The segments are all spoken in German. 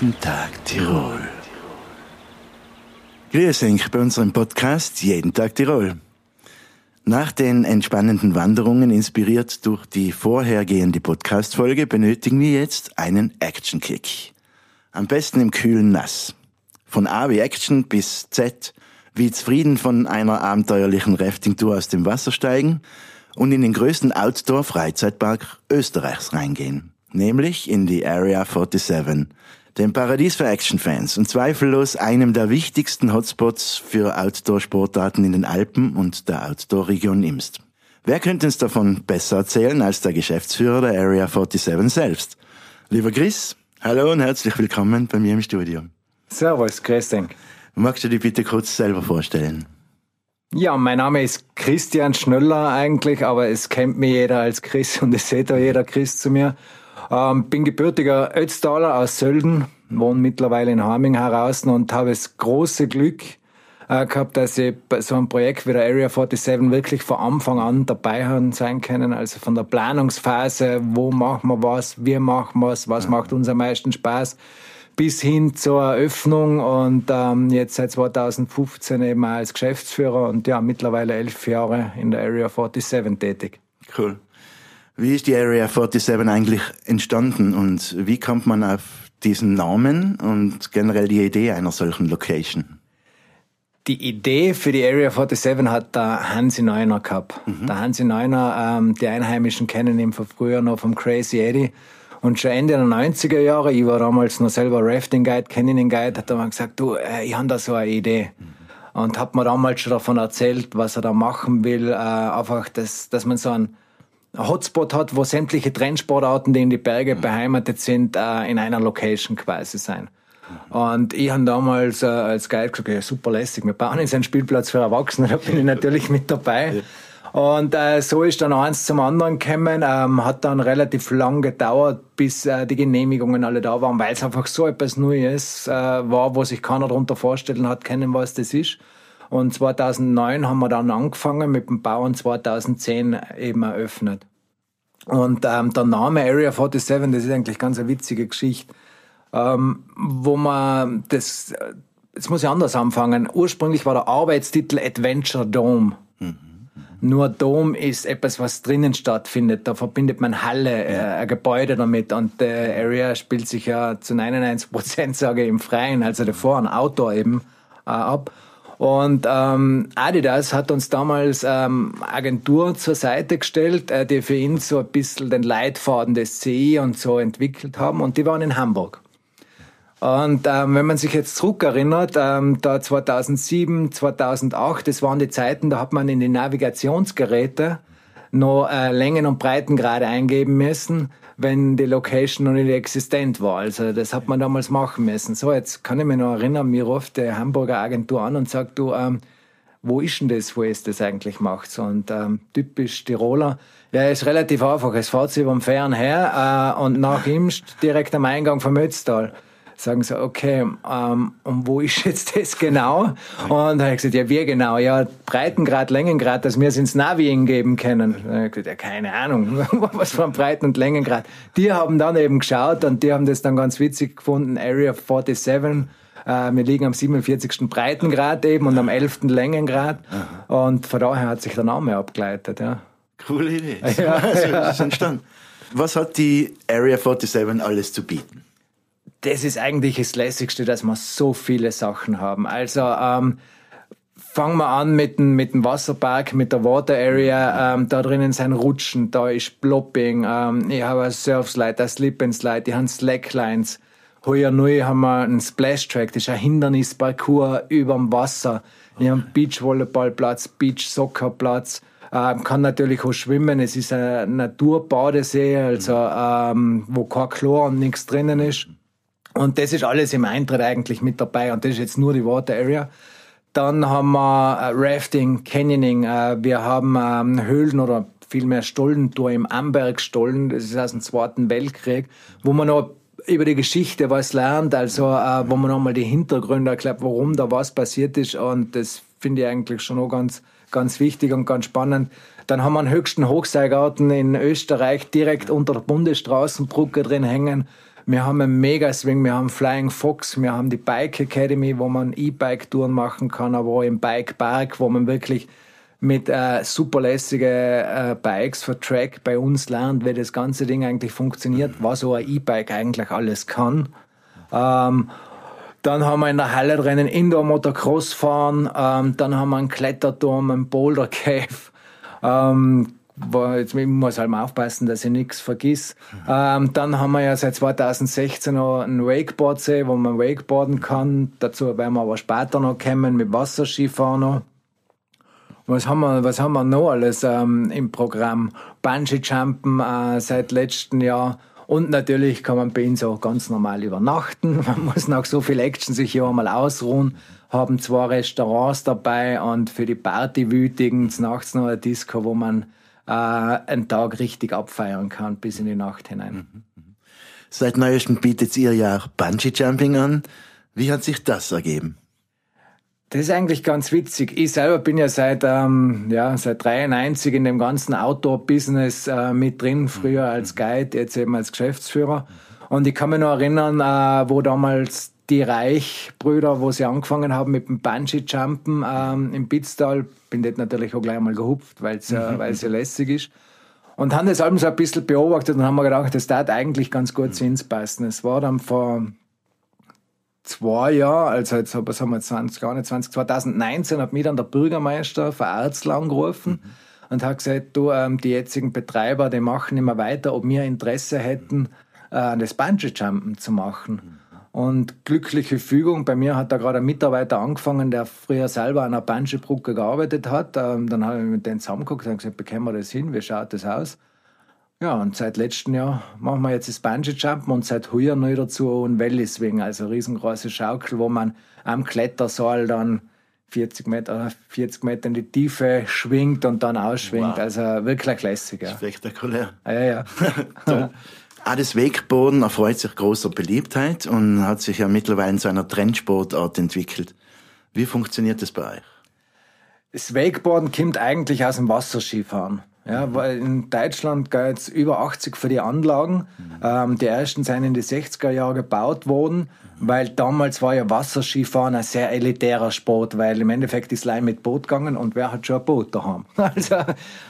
Jeden Tag Tirol. Grüß euch bei unserem Podcast Jeden Tag Tirol. Nach den entspannenden Wanderungen, inspiriert durch die vorhergehende Podcast-Folge, benötigen wir jetzt einen Action-Kick. Am besten im kühlen Nass. Von A wie Action bis Z, wie zufrieden von einer abenteuerlichen Rafting-Tour aus dem Wasser steigen und in den größten Outdoor-Freizeitpark Österreichs reingehen. Nämlich in die Area 47, dem Paradies für Action-Fans und zweifellos einem der wichtigsten Hotspots für Outdoor-Sportarten in den Alpen und der Outdoor-Region Imst. Wer könnte uns davon besser erzählen als der Geschäftsführer der Area 47 selbst? Lieber Chris, hallo und herzlich willkommen bei mir im Studio. Servus, grüß dich. Magst du dich bitte kurz selber vorstellen? Ja, mein Name ist Christian Schnöller eigentlich, aber es kennt mich jeder als Chris und es sieht auch jeder Chris zu mir. Ähm, bin gebürtiger Ötztaler aus Sölden, wohne mittlerweile in Harming heraus und habe das große Glück äh, gehabt, dass ich bei so einem Projekt wie der Area 47 wirklich von Anfang an dabei haben sein können. Also von der Planungsphase, wo machen wir was, wie machen wir es, was macht uns am meisten Spaß, bis hin zur Eröffnung und ähm, jetzt seit 2015 eben als Geschäftsführer und ja, mittlerweile elf Jahre in der Area 47 tätig. Cool. Wie ist die Area 47 eigentlich entstanden und wie kommt man auf diesen Namen und generell die Idee einer solchen Location? Die Idee für die Area 47 hat der Hansi Neuner gehabt. Mhm. Der Hansi Neuner, ähm, die Einheimischen kennen ihn von früher noch vom Crazy Eddie. Und schon Ende der 90er Jahre, ich war damals noch selber Rafting Guide, Canyoning Guide, hat er mal gesagt, du, äh, ich habe da so eine Idee. Mhm. Und hat mir damals schon davon erzählt, was er da machen will. Äh, einfach, dass, dass man so ein Hotspot hat, wo sämtliche Trendsportarten, die in die Berge mhm. beheimatet sind, äh, in einer Location quasi sein. Und ich habe damals äh, als Guide gesagt, ja, super lässig, wir bauen jetzt einen Spielplatz für Erwachsene, da bin ich natürlich mit dabei. Und äh, so ist dann eins zum anderen gekommen, ähm, hat dann relativ lang gedauert, bis äh, die Genehmigungen alle da waren, weil es einfach so etwas Neues äh, war, wo sich keiner darunter vorstellen hat können, was das ist. Und 2009 haben wir dann angefangen mit dem Bau und 2010 eben eröffnet. Und ähm, der Name Area 47, das ist eigentlich ganz eine witzige Geschichte, ähm, wo man das, jetzt muss ich anders anfangen. Ursprünglich war der Arbeitstitel Adventure Dome. Mhm. Nur Dom ist etwas, was drinnen stattfindet. Da verbindet man Halle, äh, ein Gebäude damit. Und der Area spielt sich ja zu 99 Prozent, sage ich, im Freien, also davor ein Outdoor eben äh, ab. Und ähm, Adidas hat uns damals ähm, Agentur zur Seite gestellt, äh, die für ihn so ein bisschen den Leitfaden des CI und so entwickelt haben. Und die waren in Hamburg. Und ähm, wenn man sich jetzt zurückerinnert, ähm, da 2007, 2008, das waren die Zeiten, da hat man in die Navigationsgeräte noch äh, Längen und Breitengrade eingeben müssen wenn die Location noch nicht existent war. Also das hat man damals machen müssen. So, jetzt kann ich mich noch erinnern, mir ruft die Hamburger Agentur an und sagt, du, ähm, wo ist denn das, wo es das eigentlich macht? Und ähm, typisch Tiroler, ja, ist relativ einfach. Es fährt über den Fähren her äh, und nach Imst direkt am Eingang vom Ötztal sagen sie, okay, ähm, und wo ist jetzt das genau? Und dann habe ich gesagt, ja, wie genau? Ja, Breitengrad, Längengrad, dass wir es ins Navi geben können. Dann habe ich gesagt, ja, keine Ahnung, was für ein Breiten- und Längengrad. Die haben dann eben geschaut und die haben das dann ganz witzig gefunden, Area 47, äh, wir liegen am 47. Breitengrad eben und am 11. Längengrad. Und von daher hat sich der Name abgeleitet, ja. Coole Idee. Ja, das ist entstanden. Was hat die Area 47 alles zu bieten? Das ist eigentlich das Lässigste, dass wir so viele Sachen haben. Also ähm, fangen wir an mit dem, mit dem Wasserpark, mit der Water Area. Ähm, da drinnen sind Rutschen, da ist Plopping, ähm, ich habe ein Surfslide, ein Slip and Slide, die haben Slacklines. Heuer neu haben wir einen Splash Track, das ist ein Hindernisparcours überm Wasser. Wir haben Beachvolleyballplatz, Beach-Soccerplatz. Ähm, kann natürlich auch schwimmen. Es ist ein Naturbadesee, also ähm, wo kein Chlor und nichts drinnen ist. Und das ist alles im Eintritt eigentlich mit dabei. Und das ist jetzt nur die Water Area. Dann haben wir äh, Rafting, Canyoning. Äh, wir haben ähm, Höhlen oder vielmehr Stollentour im Ambergstollen. Das ist aus dem Zweiten Weltkrieg, wo man noch über die Geschichte was lernt, also äh, wo man nochmal die Hintergründe erklärt, warum da was passiert ist. Und das finde ich eigentlich schon auch ganz, ganz wichtig und ganz spannend. Dann haben wir einen höchsten Hochseilgarten in Österreich direkt unter der Bundesstraßenbrücke drin hängen Wir haben einen Mega Swing, wir haben Flying Fox, wir haben die Bike Academy, wo man E-Bike-Touren machen kann, aber auch im Bike Park, wo man wirklich mit äh, superlässige äh, Bikes für Track bei uns lernt, wie das ganze Ding eigentlich funktioniert, was so ein E-Bike eigentlich alles kann. Ähm, dann haben wir in der Halle drinnen Indoor Motocross fahren, ähm, dann haben wir einen Kletterturm, einen Boulder Cave, ähm, wo, jetzt muss halt mal aufpassen, dass ich nichts vergiss. Ähm, dann haben wir ja seit 2016 noch einen Wakeboardsee, wo man Wakeboarden kann. Dazu werden wir aber später noch kommen mit Wasserskifahren. Was haben wir, was haben wir noch alles ähm, im Programm? Bungee-Jumpen äh, seit letztem Jahr. Und natürlich kann man bei uns auch ganz normal übernachten. Man muss nach so viel Action sich hier einmal ausruhen. Haben zwei Restaurants dabei und für die Partywütigen nachts noch eine Disco, wo man äh, einen Tag richtig abfeiern kann bis in die Nacht hinein. Mhm, mhm. Seit neuestem bietet ihr ja auch Bungee Jumping an. Wie hat sich das ergeben? Das ist eigentlich ganz witzig. Ich selber bin ja seit, ähm, ja, seit 93 in dem ganzen Outdoor-Business äh, mit drin, früher als Guide, jetzt eben als Geschäftsführer. Und ich kann mich noch erinnern, äh, wo damals die Reich-Brüder, wo sie angefangen haben mit dem Bungee-Jumpen ähm, im Pitztal, bin dort natürlich auch gleich mal gehupft, weil es äh, weil's ja lässig ist. Und haben das alles so ein bisschen beobachtet und haben mir gedacht, das tat eigentlich ganz gut zu uns passen. Es war dann vor zwei Jahren, also jetzt was haben wir 20, gar nicht 20, 2019 hat mich dann der Bürgermeister von Arzl angerufen mhm. und hat gesagt, du, ähm, die jetzigen Betreiber, die machen immer weiter, ob wir Interesse hätten, äh, das Bungee-Jumpen zu machen. Und glückliche Fügung, bei mir hat da gerade ein Mitarbeiter angefangen, der früher selber an einer Bungee-Brücke gearbeitet hat. Ähm, dann habe ich mit denen zusammengeguckt und gesagt, bekommen wir das hin, wie schaut das aus? Ja, und seit letztem Jahr machen wir jetzt das Bungee-Jumpen und seit heuer neu dazu ein Valley-Swing, also eine riesengroße Schaukel, wo man am Klettersaal dann 40 Meter, 40 Meter in die Tiefe schwingt und dann ausschwingt. Wow. Also wirklich lässig. Ja. Spektakulär. Ja, ja. Auch das Wakeboarden erfreut sich großer Beliebtheit und hat sich ja mittlerweile zu einer Trendsportart entwickelt. Wie funktioniert das bei euch? Das Wakeboarden kommt eigentlich aus dem Wasserskifahren. Ja, weil in Deutschland geht es über 80 für die Anlagen. Mhm. Ähm, die ersten sind in die 60er Jahre gebaut worden, mhm. weil damals war ja Wasserskifahren ein sehr elitärer Sport, weil im Endeffekt ist Leih mit Boot gegangen und wer hat schon ein Boot daheim? Also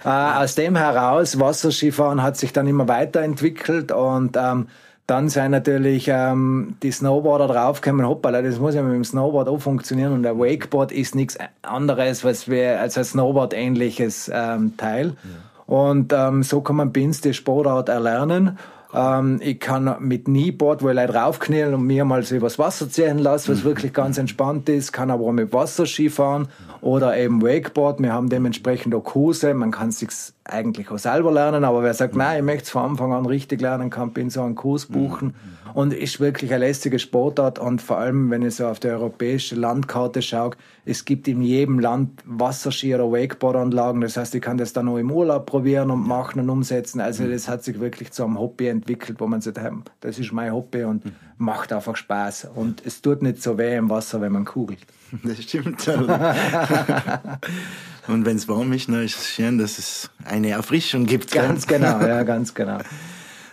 äh, aus dem heraus, Wasserskifahren hat sich dann immer weiterentwickelt und ähm, dann sind natürlich ähm, die Snowboarder draufgekommen, hoppala, das muss ja mit dem Snowboard auch funktionieren und der Wakeboard ist nichts anderes was wir, als ein Snowboard-ähnliches ähm, Teil. Ja. Und ähm, so kann man bei uns die Sportart erlernen. Ähm, ich kann mit Kneeboard, wo ich Leute draufknien und mir mal so übers Wasser ziehen lasse, was mhm. wirklich ganz entspannt ist, kann aber auch mit Wasserski fahren oder eben Wakeboard. Wir haben dementsprechend auch Kurse, man kann es eigentlich auch selber lernen, aber wer sagt, nein, ich möchte es von Anfang an richtig lernen, kann bin so einen Kurs buchen. Mhm und ist wirklich eine lästige Sportart und vor allem, wenn ich so auf die europäische Landkarte schaue, es gibt in jedem Land Wasserski- oder Wakeboardanlagen, das heißt, ich kann das dann auch im Urlaub probieren und machen und umsetzen, also das hat sich wirklich zu einem Hobby entwickelt, wo man sagt, das ist mein Hobby und macht einfach Spaß und es tut nicht so weh im Wasser, wenn man kugelt. Das stimmt. und wenn es warm ist, dann ist es schön, dass es eine Erfrischung gibt. Ganz genau, ja, ganz genau.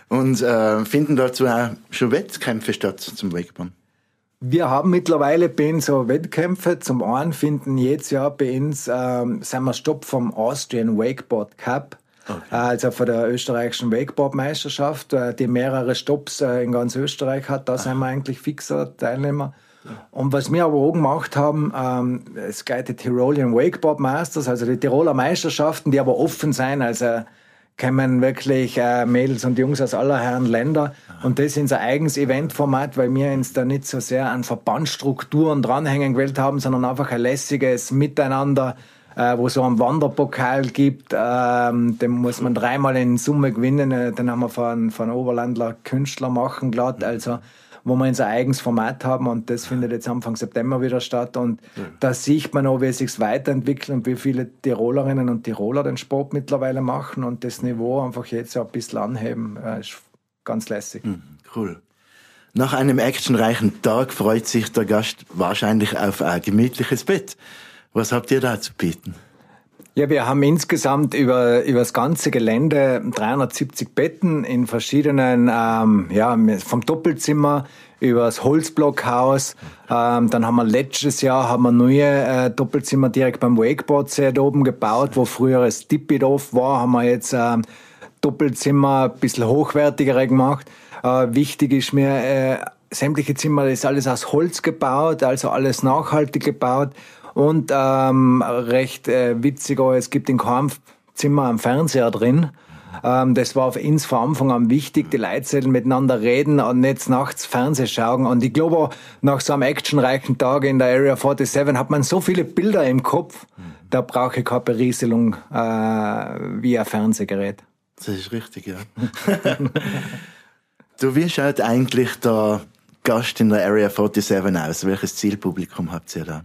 Und äh, finden dazu auch schon Wettkämpfe statt zum Wakeboarden? Wir haben mittlerweile bei uns so Wettkämpfe. Zum einen finden jedes Jahr bei uns, ähm, sind wir Stopp vom Austrian Wakeboard Cup. Okay. Also von der österreichischen Wakeboard-Meisterschaft, äh, die mehrere Stops äh, in ganz Österreich hat. Da sind wir eigentlich fixer Teilnehmer. Und was wir aber auch gemacht haben, ähm, es geht die Tyrolean Wakeboard Masters, also die Tiroler Meisterschaften, die aber offen sein, also kommen wirklich äh, Mädels und Jungs aus aller Herren Länder. Und das ist ein eigenes Eventformat, weil wir uns da nicht so sehr an Verbandsstrukturen dranhängen gewählt haben, sondern einfach ein lässiges Miteinander, äh, wo so ein Wanderpokal gibt. Ähm, den muss man dreimal in Summe gewinnen. Äh, den haben wir von, von Oberlandler Künstler machen glatt. Also wo wir unser eigenes Format haben und das findet jetzt Anfang September wieder statt und ja. da sieht man auch, wie es sich weiterentwickelt und wie viele Tirolerinnen und Tiroler den Sport mittlerweile machen und das Niveau einfach jetzt so ein bisschen anheben, äh, ist ganz lässig. Mhm, cool. Nach einem actionreichen Tag freut sich der Gast wahrscheinlich auf ein gemütliches Bett. Was habt ihr da zu bieten? Ja, wir haben insgesamt über, über das ganze Gelände 370 Betten in verschiedenen, ähm, ja, vom Doppelzimmer über das Holzblockhaus. Ähm, dann haben wir letztes Jahr haben wir neue äh, Doppelzimmer direkt beim Wakeboard-See oben gebaut, wo früher das Tippidorf war, haben wir jetzt ähm, Doppelzimmer ein bisschen hochwertiger gemacht. Äh, wichtig ist mir, äh, sämtliche Zimmer ist alles aus Holz gebaut, also alles nachhaltig gebaut. Und ähm, recht äh, witzig, es gibt in keinem Zimmer einen Fernseher drin. Ähm, das war für uns von Anfang an wichtig, die Leute miteinander reden und nicht nachts Fernseh schauen. Und ich glaube, nach so einem actionreichen Tag in der Area 47 hat man so viele Bilder im Kopf, da brauche ich keine Berieselung äh, wie ein Fernsehgerät. Das ist richtig, ja. du, wie schaut eigentlich der Gast in der Area 47 aus? Welches Zielpublikum habt ihr da?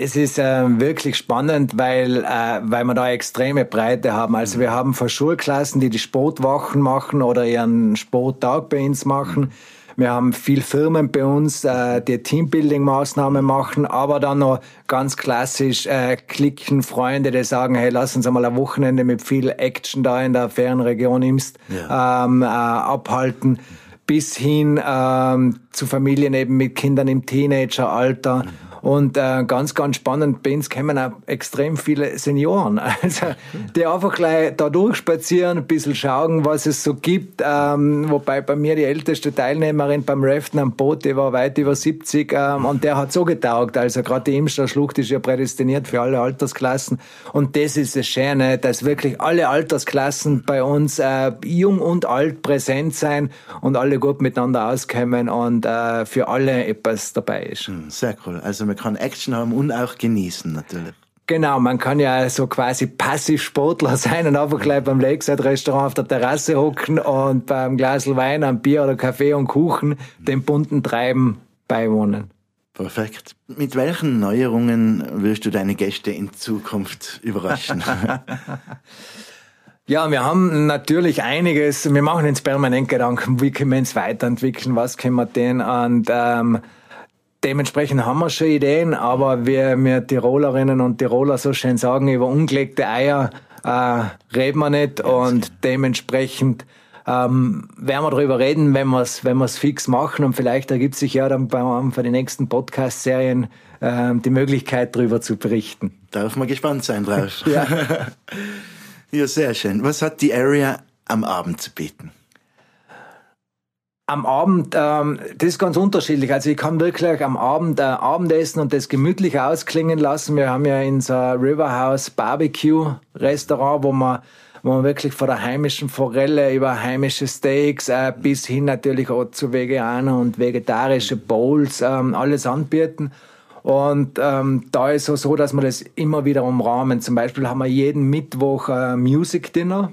Es ist äh, wirklich spannend, weil, äh, weil wir da extreme Breite haben. Also wir haben von Schulklassen, die die Sportwachen machen oder ihren Sporttag bei uns machen. Wir haben viel Firmen bei uns, äh, die Teambuilding-Maßnahmen machen, aber dann noch ganz klassisch äh, Klicken, Freunde, die sagen, hey, lass uns einmal ein Wochenende mit viel Action da in der Fernregion Imst ja. ähm, äh, abhalten, bis hin ähm, zu Familien eben mit Kindern im Teenageralter. Und äh, ganz, ganz spannend, bei uns kommen auch extrem viele Senioren, also, die einfach gleich da durchspazieren, ein bisschen schauen, was es so gibt. Ähm, wobei bei mir die älteste Teilnehmerin beim Raften am Boot, die war weit über 70 ähm, und der hat so getaugt. Also gerade die Imster Schlucht ist ja prädestiniert für alle Altersklassen. Und das ist das Schöne, dass wirklich alle Altersklassen bei uns äh, jung und alt präsent sein und alle gut miteinander auskommen und äh, für alle etwas dabei ist. Hm, sehr cool. Also man kann Action haben und auch genießen natürlich. Genau, man kann ja so quasi passiv Sportler sein und einfach gleich beim Lakeside Restaurant auf der Terrasse hocken und beim Glas Wein, am Bier oder Kaffee und Kuchen dem bunten Treiben beiwohnen. Perfekt. Mit welchen Neuerungen wirst du deine Gäste in Zukunft überraschen? Ja, wir haben natürlich einiges. Wir machen uns permanent Gedanken, wie können wir uns weiterentwickeln, was können wir denn und ähm, Dementsprechend haben wir schon Ideen, aber wie wir Tirolerinnen und Tiroler so schön sagen, über ungelegte Eier äh, reden wir nicht und dementsprechend ähm, werden wir darüber reden, wenn wir es wenn wir's fix machen und vielleicht ergibt sich ja dann bei, für die nächsten Podcast-Serien äh, die Möglichkeit, darüber zu berichten. Darf man gespannt sein drauf. ja. ja, sehr schön. Was hat die Area am Abend zu bieten? Am Abend, ähm, das ist ganz unterschiedlich. Also ich kann wirklich am Abend äh, Abendessen und das gemütlich ausklingen lassen. Wir haben ja in so Riverhouse Barbecue Restaurant, wo man wo man wirklich von der heimischen Forelle über heimische Steaks äh, bis hin natürlich auch zu Veganer und vegetarische Bowls ähm, alles anbieten. Und ähm, da ist es so, dass wir das immer wieder umrahmen. Zum Beispiel haben wir jeden Mittwoch äh, Music Dinner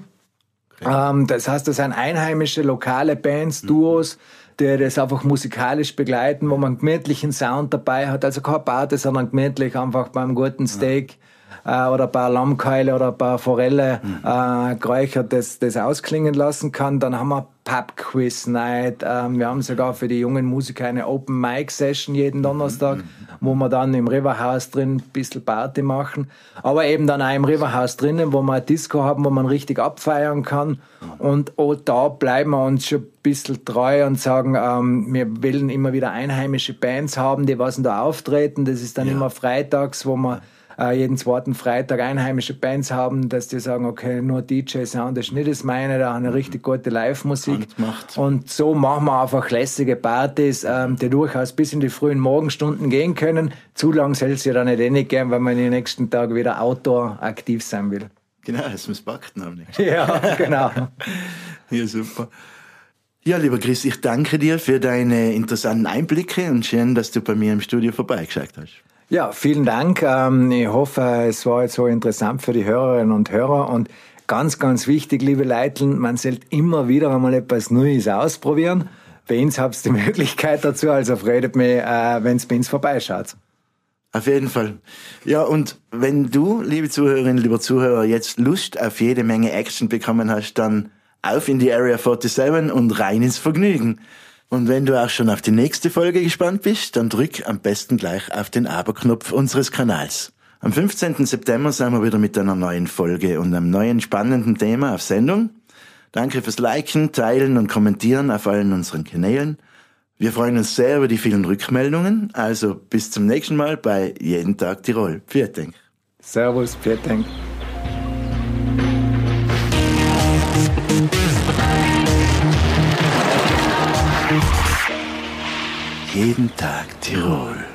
ähm, das heißt, das sind einheimische, lokale Bands, mhm. Duos, die das einfach musikalisch begleiten, wo man einen gemütlichen Sound dabei hat. Also kein Party, sondern gemütlich einfach beim guten Steak äh, oder ein paar Lammkeule oder ein paar Forelle mhm. äh, geräuchert das, das ausklingen lassen kann. Dann haben wir Pub Quiz Night. Ähm, wir haben sogar für die jungen Musiker eine Open Mic Session jeden Donnerstag, mhm. wo wir dann im Riverhouse drin ein bisschen Party machen. Aber eben dann auch im Riverhouse drinnen, wo wir ein Disco haben, wo man richtig abfeiern kann. Und auch da bleiben wir uns schon ein bisschen treu und sagen, ähm, wir wollen immer wieder einheimische Bands haben, die was da auftreten. Das ist dann ja. immer freitags, wo wir äh, jeden zweiten Freitag einheimische Bands haben, dass die sagen, okay, nur DJ-Sound ist nicht das meine, da haben eine richtig gute Live-Musik. Und so machen wir einfach lässige Partys, ähm, die durchaus bis in die frühen Morgenstunden gehen können. Zu lang soll es ja dann nicht eh nicht gehen, weil man in den nächsten Tagen wieder outdoor aktiv sein will. Genau, es muss packt nämlich. Ja, genau. ja, super. Ja, lieber Chris, ich danke dir für deine interessanten Einblicke und schön, dass du bei mir im Studio vorbeigeschaut hast. Ja, vielen Dank. Ähm, ich hoffe, es war jetzt so interessant für die Hörerinnen und Hörer und ganz, ganz wichtig, liebe Leiteln, man sollte immer wieder einmal etwas Neues ausprobieren. Bei uns habt ihr die Möglichkeit dazu, also freut mich, äh, wenn es bei uns vorbeischaut. Auf jeden Fall. Ja, und wenn du, liebe Zuhörerinnen, lieber Zuhörer, jetzt Lust auf jede Menge Action bekommen hast, dann auf in die Area 47 und rein ins Vergnügen. Und wenn du auch schon auf die nächste Folge gespannt bist, dann drück am besten gleich auf den Abo-Knopf unseres Kanals. Am 15. September sind wir wieder mit einer neuen Folge und einem neuen spannenden Thema auf Sendung. Danke fürs Liken, Teilen und Kommentieren auf allen unseren Kanälen. Wir freuen uns sehr über die vielen Rückmeldungen. Also bis zum nächsten Mal bei Jeden Tag Tirol. Dank. Servus, vielen Jeden Tag Tirol.